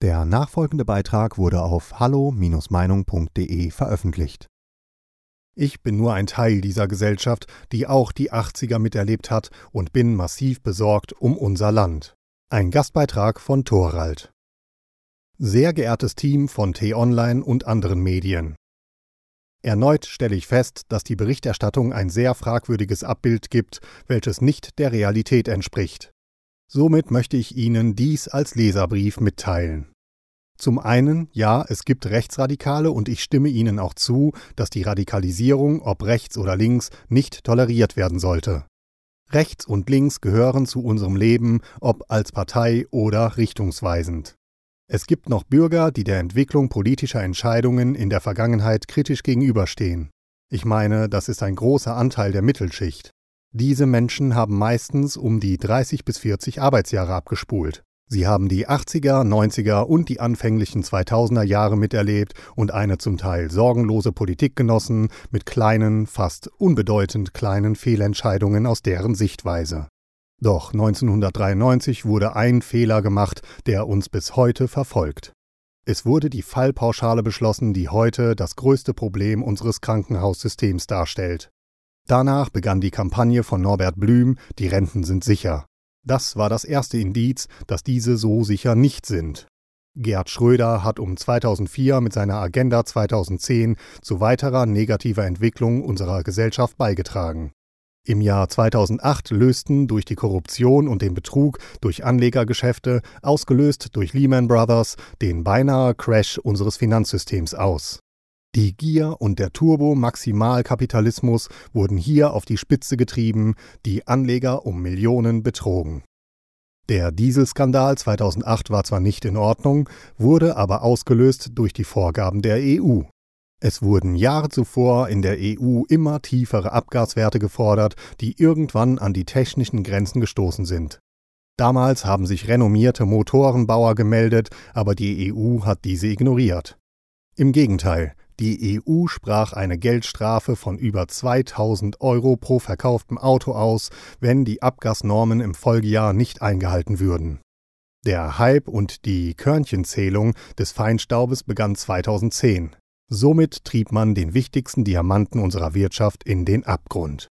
Der nachfolgende Beitrag wurde auf hallo-meinung.de veröffentlicht. Ich bin nur ein Teil dieser Gesellschaft, die auch die 80er miterlebt hat und bin massiv besorgt um unser Land. Ein Gastbeitrag von Thorald. Sehr geehrtes Team von T-Online und anderen Medien. Erneut stelle ich fest, dass die Berichterstattung ein sehr fragwürdiges Abbild gibt, welches nicht der Realität entspricht. Somit möchte ich Ihnen dies als Leserbrief mitteilen. Zum einen, ja, es gibt Rechtsradikale und ich stimme Ihnen auch zu, dass die Radikalisierung, ob rechts oder links, nicht toleriert werden sollte. Rechts und links gehören zu unserem Leben, ob als Partei oder richtungsweisend. Es gibt noch Bürger, die der Entwicklung politischer Entscheidungen in der Vergangenheit kritisch gegenüberstehen. Ich meine, das ist ein großer Anteil der Mittelschicht. Diese Menschen haben meistens um die 30 bis 40 Arbeitsjahre abgespult. Sie haben die 80er, 90er und die anfänglichen 2000er Jahre miterlebt und eine zum Teil sorgenlose Politik genossen mit kleinen, fast unbedeutend kleinen Fehlentscheidungen aus deren Sichtweise. Doch 1993 wurde ein Fehler gemacht, der uns bis heute verfolgt. Es wurde die Fallpauschale beschlossen, die heute das größte Problem unseres Krankenhaussystems darstellt. Danach begann die Kampagne von Norbert Blüm, die Renten sind sicher. Das war das erste Indiz, dass diese so sicher nicht sind. Gerd Schröder hat um 2004 mit seiner Agenda 2010 zu weiterer negativer Entwicklung unserer Gesellschaft beigetragen. Im Jahr 2008 lösten durch die Korruption und den Betrug durch Anlegergeschäfte, ausgelöst durch Lehman Brothers, den beinahe Crash unseres Finanzsystems aus. Die Gier und der Turbo-Maximalkapitalismus wurden hier auf die Spitze getrieben, die Anleger um Millionen betrogen. Der Dieselskandal 2008 war zwar nicht in Ordnung, wurde aber ausgelöst durch die Vorgaben der EU. Es wurden Jahre zuvor in der EU immer tiefere Abgaswerte gefordert, die irgendwann an die technischen Grenzen gestoßen sind. Damals haben sich renommierte Motorenbauer gemeldet, aber die EU hat diese ignoriert. Im Gegenteil, die EU sprach eine Geldstrafe von über 2000 Euro pro verkauftem Auto aus, wenn die Abgasnormen im Folgejahr nicht eingehalten würden. Der Hype und die Körnchenzählung des Feinstaubes begann 2010. Somit trieb man den wichtigsten Diamanten unserer Wirtschaft in den Abgrund.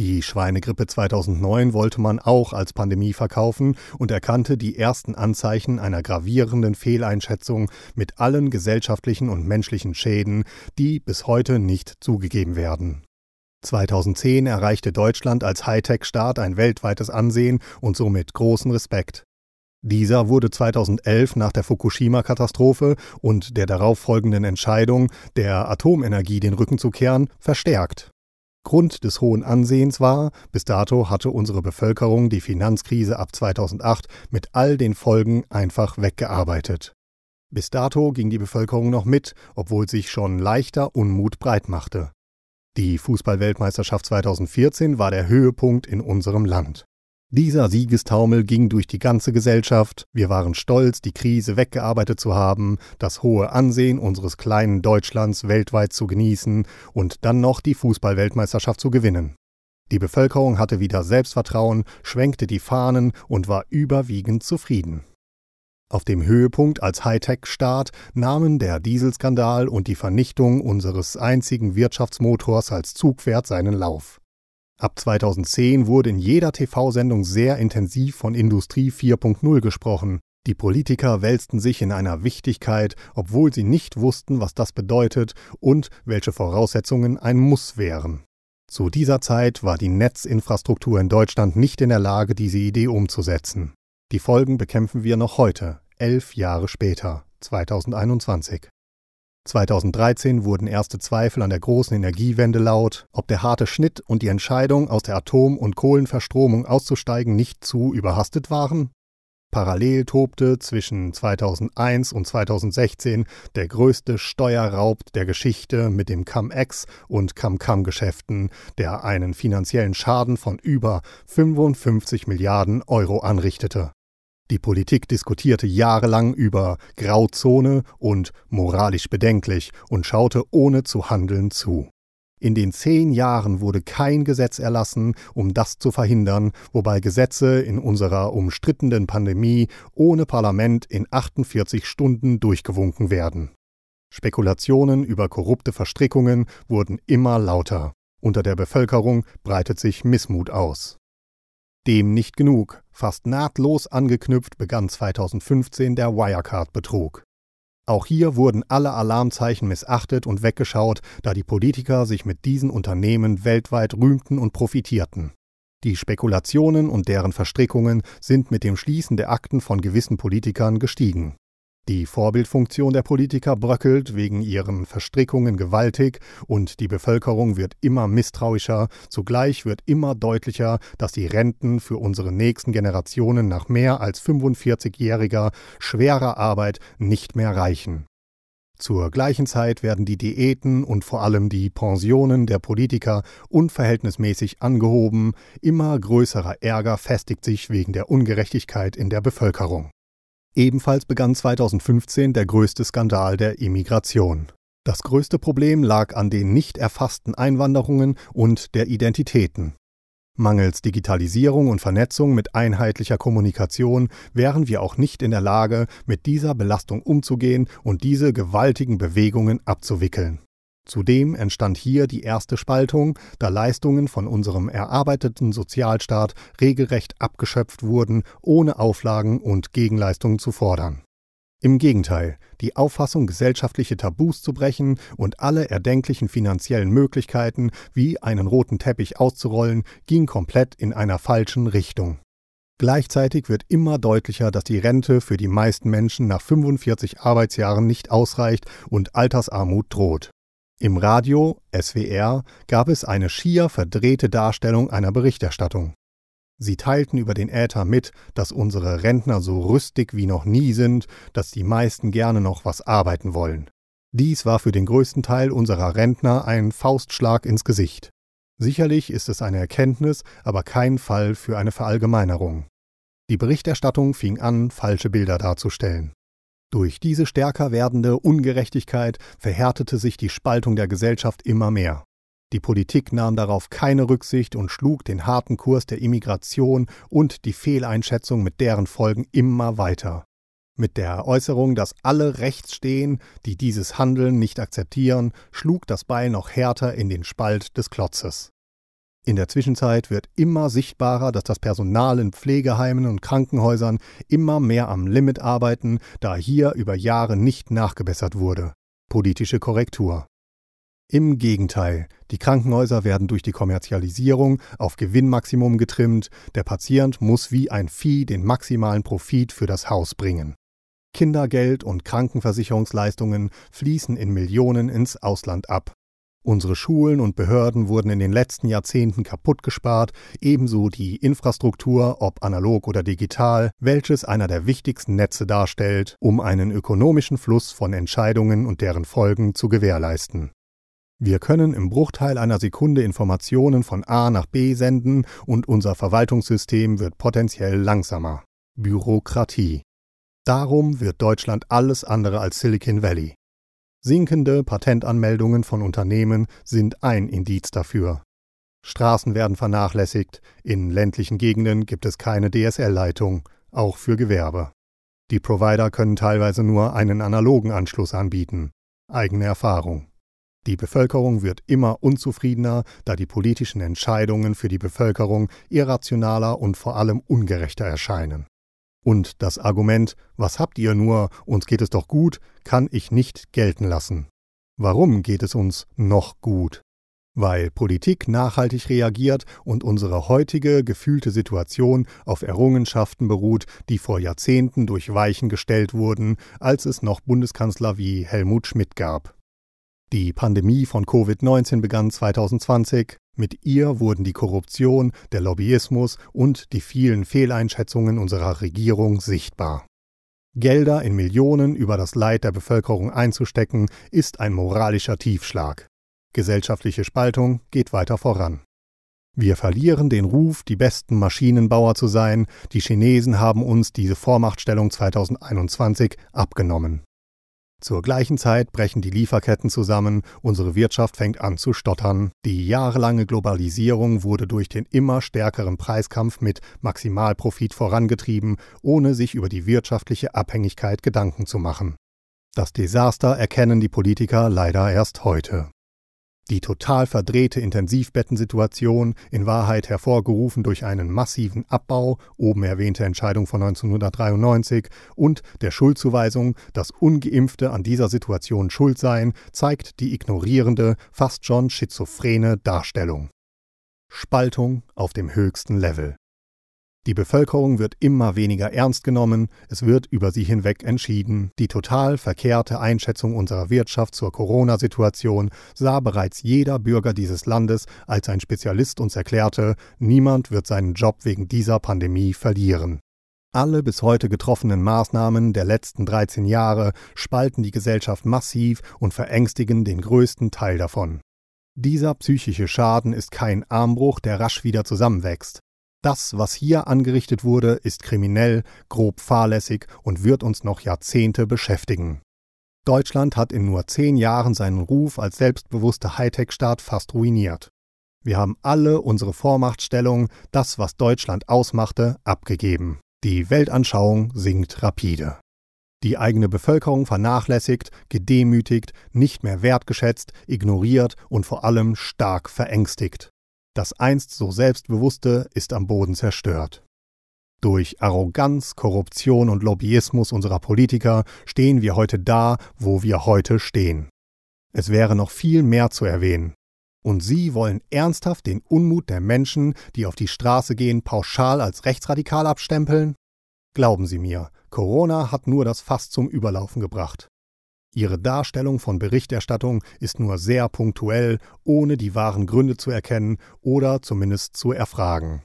Die Schweinegrippe 2009 wollte man auch als Pandemie verkaufen und erkannte die ersten Anzeichen einer gravierenden Fehleinschätzung mit allen gesellschaftlichen und menschlichen Schäden, die bis heute nicht zugegeben werden. 2010 erreichte Deutschland als Hightech-Staat ein weltweites Ansehen und somit großen Respekt. Dieser wurde 2011 nach der Fukushima-Katastrophe und der darauffolgenden Entscheidung, der Atomenergie den Rücken zu kehren, verstärkt. Grund des hohen Ansehens war, bis dato hatte unsere Bevölkerung die Finanzkrise ab 2008 mit all den Folgen einfach weggearbeitet. Bis dato ging die Bevölkerung noch mit, obwohl sich schon leichter Unmut breitmachte. Die Fußballweltmeisterschaft 2014 war der Höhepunkt in unserem Land. Dieser Siegestaumel ging durch die ganze Gesellschaft, wir waren stolz, die Krise weggearbeitet zu haben, das hohe Ansehen unseres kleinen Deutschlands weltweit zu genießen und dann noch die Fußballweltmeisterschaft zu gewinnen. Die Bevölkerung hatte wieder Selbstvertrauen, schwenkte die Fahnen und war überwiegend zufrieden. Auf dem Höhepunkt als Hightech-Staat nahmen der Dieselskandal und die Vernichtung unseres einzigen Wirtschaftsmotors als Zugpferd seinen Lauf. Ab 2010 wurde in jeder TV-Sendung sehr intensiv von Industrie 4.0 gesprochen. Die Politiker wälzten sich in einer Wichtigkeit, obwohl sie nicht wussten, was das bedeutet und welche Voraussetzungen ein Muss wären. Zu dieser Zeit war die Netzinfrastruktur in Deutschland nicht in der Lage, diese Idee umzusetzen. Die Folgen bekämpfen wir noch heute, elf Jahre später, 2021. 2013 wurden erste Zweifel an der großen Energiewende laut, ob der harte Schnitt und die Entscheidung, aus der Atom- und Kohlenverstromung auszusteigen, nicht zu überhastet waren. Parallel tobte zwischen 2001 und 2016 der größte Steuerraub der Geschichte mit dem Cum-Ex und Cum-Cam-Geschäften, der einen finanziellen Schaden von über 55 Milliarden Euro anrichtete. Die Politik diskutierte jahrelang über Grauzone und moralisch bedenklich und schaute ohne zu handeln zu. In den zehn Jahren wurde kein Gesetz erlassen, um das zu verhindern, wobei Gesetze in unserer umstrittenen Pandemie ohne Parlament in 48 Stunden durchgewunken werden. Spekulationen über korrupte Verstrickungen wurden immer lauter. Unter der Bevölkerung breitet sich Missmut aus. Dem nicht genug. Fast nahtlos angeknüpft begann 2015 der Wirecard-Betrug. Auch hier wurden alle Alarmzeichen missachtet und weggeschaut, da die Politiker sich mit diesen Unternehmen weltweit rühmten und profitierten. Die Spekulationen und deren Verstrickungen sind mit dem Schließen der Akten von gewissen Politikern gestiegen. Die Vorbildfunktion der Politiker bröckelt wegen ihren Verstrickungen gewaltig und die Bevölkerung wird immer misstrauischer, zugleich wird immer deutlicher, dass die Renten für unsere nächsten Generationen nach mehr als 45-jähriger schwerer Arbeit nicht mehr reichen. Zur gleichen Zeit werden die Diäten und vor allem die Pensionen der Politiker unverhältnismäßig angehoben, immer größerer Ärger festigt sich wegen der Ungerechtigkeit in der Bevölkerung. Ebenfalls begann 2015 der größte Skandal der Immigration. Das größte Problem lag an den nicht erfassten Einwanderungen und der Identitäten. Mangels Digitalisierung und Vernetzung mit einheitlicher Kommunikation wären wir auch nicht in der Lage, mit dieser Belastung umzugehen und diese gewaltigen Bewegungen abzuwickeln. Zudem entstand hier die erste Spaltung, da Leistungen von unserem erarbeiteten Sozialstaat regelrecht abgeschöpft wurden, ohne Auflagen und Gegenleistungen zu fordern. Im Gegenteil, die Auffassung, gesellschaftliche Tabus zu brechen und alle erdenklichen finanziellen Möglichkeiten wie einen roten Teppich auszurollen, ging komplett in einer falschen Richtung. Gleichzeitig wird immer deutlicher, dass die Rente für die meisten Menschen nach 45 Arbeitsjahren nicht ausreicht und Altersarmut droht. Im Radio (SWR) gab es eine schier verdrehte Darstellung einer Berichterstattung. Sie teilten über den Äther mit, dass unsere Rentner so rüstig wie noch nie sind, dass die meisten gerne noch was arbeiten wollen. Dies war für den größten Teil unserer Rentner ein Faustschlag ins Gesicht. Sicherlich ist es eine Erkenntnis, aber kein Fall für eine Verallgemeinerung. Die Berichterstattung fing an, falsche Bilder darzustellen. Durch diese stärker werdende Ungerechtigkeit verhärtete sich die Spaltung der Gesellschaft immer mehr. Die Politik nahm darauf keine Rücksicht und schlug den harten Kurs der Immigration und die Fehleinschätzung mit deren Folgen immer weiter. Mit der Äußerung, dass alle rechts stehen, die dieses Handeln nicht akzeptieren, schlug das Beil noch härter in den Spalt des Klotzes. In der Zwischenzeit wird immer sichtbarer, dass das Personal in Pflegeheimen und Krankenhäusern immer mehr am Limit arbeiten, da hier über Jahre nicht nachgebessert wurde. Politische Korrektur. Im Gegenteil, die Krankenhäuser werden durch die Kommerzialisierung auf Gewinnmaximum getrimmt, der Patient muss wie ein Vieh den maximalen Profit für das Haus bringen. Kindergeld und Krankenversicherungsleistungen fließen in Millionen ins Ausland ab. Unsere Schulen und Behörden wurden in den letzten Jahrzehnten kaputt gespart, ebenso die Infrastruktur, ob analog oder digital, welches einer der wichtigsten Netze darstellt, um einen ökonomischen Fluss von Entscheidungen und deren Folgen zu gewährleisten. Wir können im Bruchteil einer Sekunde Informationen von A nach B senden und unser Verwaltungssystem wird potenziell langsamer. Bürokratie. Darum wird Deutschland alles andere als Silicon Valley. Sinkende Patentanmeldungen von Unternehmen sind ein Indiz dafür. Straßen werden vernachlässigt, in ländlichen Gegenden gibt es keine DSL-Leitung, auch für Gewerbe. Die Provider können teilweise nur einen analogen Anschluss anbieten. Eigene Erfahrung. Die Bevölkerung wird immer unzufriedener, da die politischen Entscheidungen für die Bevölkerung irrationaler und vor allem ungerechter erscheinen. Und das Argument, was habt ihr nur, uns geht es doch gut, kann ich nicht gelten lassen. Warum geht es uns noch gut? Weil Politik nachhaltig reagiert und unsere heutige gefühlte Situation auf Errungenschaften beruht, die vor Jahrzehnten durch Weichen gestellt wurden, als es noch Bundeskanzler wie Helmut Schmidt gab. Die Pandemie von Covid-19 begann 2020. Mit ihr wurden die Korruption, der Lobbyismus und die vielen Fehleinschätzungen unserer Regierung sichtbar. Gelder in Millionen über das Leid der Bevölkerung einzustecken, ist ein moralischer Tiefschlag. Gesellschaftliche Spaltung geht weiter voran. Wir verlieren den Ruf, die besten Maschinenbauer zu sein, die Chinesen haben uns diese Vormachtstellung 2021 abgenommen. Zur gleichen Zeit brechen die Lieferketten zusammen, unsere Wirtschaft fängt an zu stottern. Die jahrelange Globalisierung wurde durch den immer stärkeren Preiskampf mit Maximalprofit vorangetrieben, ohne sich über die wirtschaftliche Abhängigkeit Gedanken zu machen. Das Desaster erkennen die Politiker leider erst heute. Die total verdrehte Intensivbettensituation, in Wahrheit hervorgerufen durch einen massiven Abbau, oben erwähnte Entscheidung von 1993, und der Schuldzuweisung, dass ungeimpfte an dieser Situation schuld seien, zeigt die ignorierende, fast schon schizophrene Darstellung. Spaltung auf dem höchsten Level. Die Bevölkerung wird immer weniger ernst genommen, es wird über sie hinweg entschieden. Die total verkehrte Einschätzung unserer Wirtschaft zur Corona-Situation sah bereits jeder Bürger dieses Landes, als ein Spezialist uns erklärte, niemand wird seinen Job wegen dieser Pandemie verlieren. Alle bis heute getroffenen Maßnahmen der letzten 13 Jahre spalten die Gesellschaft massiv und verängstigen den größten Teil davon. Dieser psychische Schaden ist kein Armbruch, der rasch wieder zusammenwächst. Das, was hier angerichtet wurde, ist kriminell, grob fahrlässig und wird uns noch Jahrzehnte beschäftigen. Deutschland hat in nur zehn Jahren seinen Ruf als selbstbewusster Hightech-Staat fast ruiniert. Wir haben alle unsere Vormachtstellung, das, was Deutschland ausmachte, abgegeben. Die Weltanschauung sinkt rapide. Die eigene Bevölkerung vernachlässigt, gedemütigt, nicht mehr wertgeschätzt, ignoriert und vor allem stark verängstigt. Das einst so Selbstbewusste ist am Boden zerstört. Durch Arroganz, Korruption und Lobbyismus unserer Politiker stehen wir heute da, wo wir heute stehen. Es wäre noch viel mehr zu erwähnen. Und Sie wollen ernsthaft den Unmut der Menschen, die auf die Straße gehen, pauschal als rechtsradikal abstempeln? Glauben Sie mir, Corona hat nur das Fass zum Überlaufen gebracht. Ihre Darstellung von Berichterstattung ist nur sehr punktuell, ohne die wahren Gründe zu erkennen oder zumindest zu erfragen.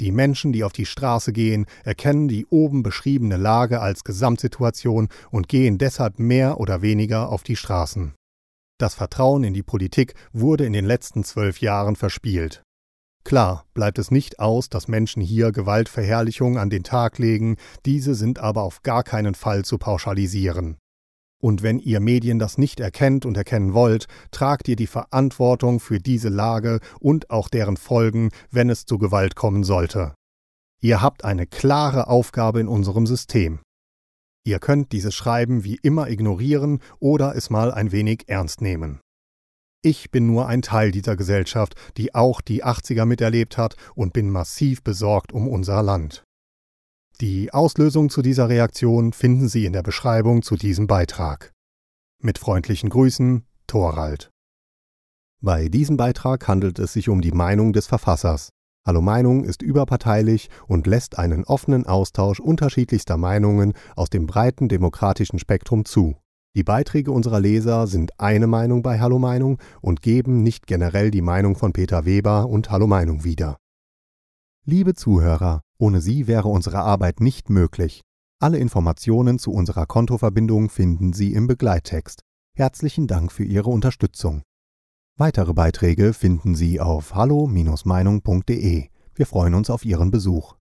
Die Menschen, die auf die Straße gehen, erkennen die oben beschriebene Lage als Gesamtsituation und gehen deshalb mehr oder weniger auf die Straßen. Das Vertrauen in die Politik wurde in den letzten zwölf Jahren verspielt. Klar bleibt es nicht aus, dass Menschen hier Gewaltverherrlichung an den Tag legen, diese sind aber auf gar keinen Fall zu pauschalisieren. Und wenn ihr Medien das nicht erkennt und erkennen wollt, tragt ihr die Verantwortung für diese Lage und auch deren Folgen, wenn es zu Gewalt kommen sollte. Ihr habt eine klare Aufgabe in unserem System. Ihr könnt dieses Schreiben wie immer ignorieren oder es mal ein wenig ernst nehmen. Ich bin nur ein Teil dieser Gesellschaft, die auch die 80er miterlebt hat und bin massiv besorgt um unser Land. Die Auslösung zu dieser Reaktion finden Sie in der Beschreibung zu diesem Beitrag. Mit freundlichen Grüßen, Thorald. Bei diesem Beitrag handelt es sich um die Meinung des Verfassers. Hallo Meinung ist überparteilich und lässt einen offenen Austausch unterschiedlichster Meinungen aus dem breiten demokratischen Spektrum zu. Die Beiträge unserer Leser sind eine Meinung bei Hallo Meinung und geben nicht generell die Meinung von Peter Weber und Hallo Meinung wieder. Liebe Zuhörer, ohne Sie wäre unsere Arbeit nicht möglich. Alle Informationen zu unserer Kontoverbindung finden Sie im Begleittext. Herzlichen Dank für Ihre Unterstützung. Weitere Beiträge finden Sie auf hallo-meinung.de. Wir freuen uns auf Ihren Besuch.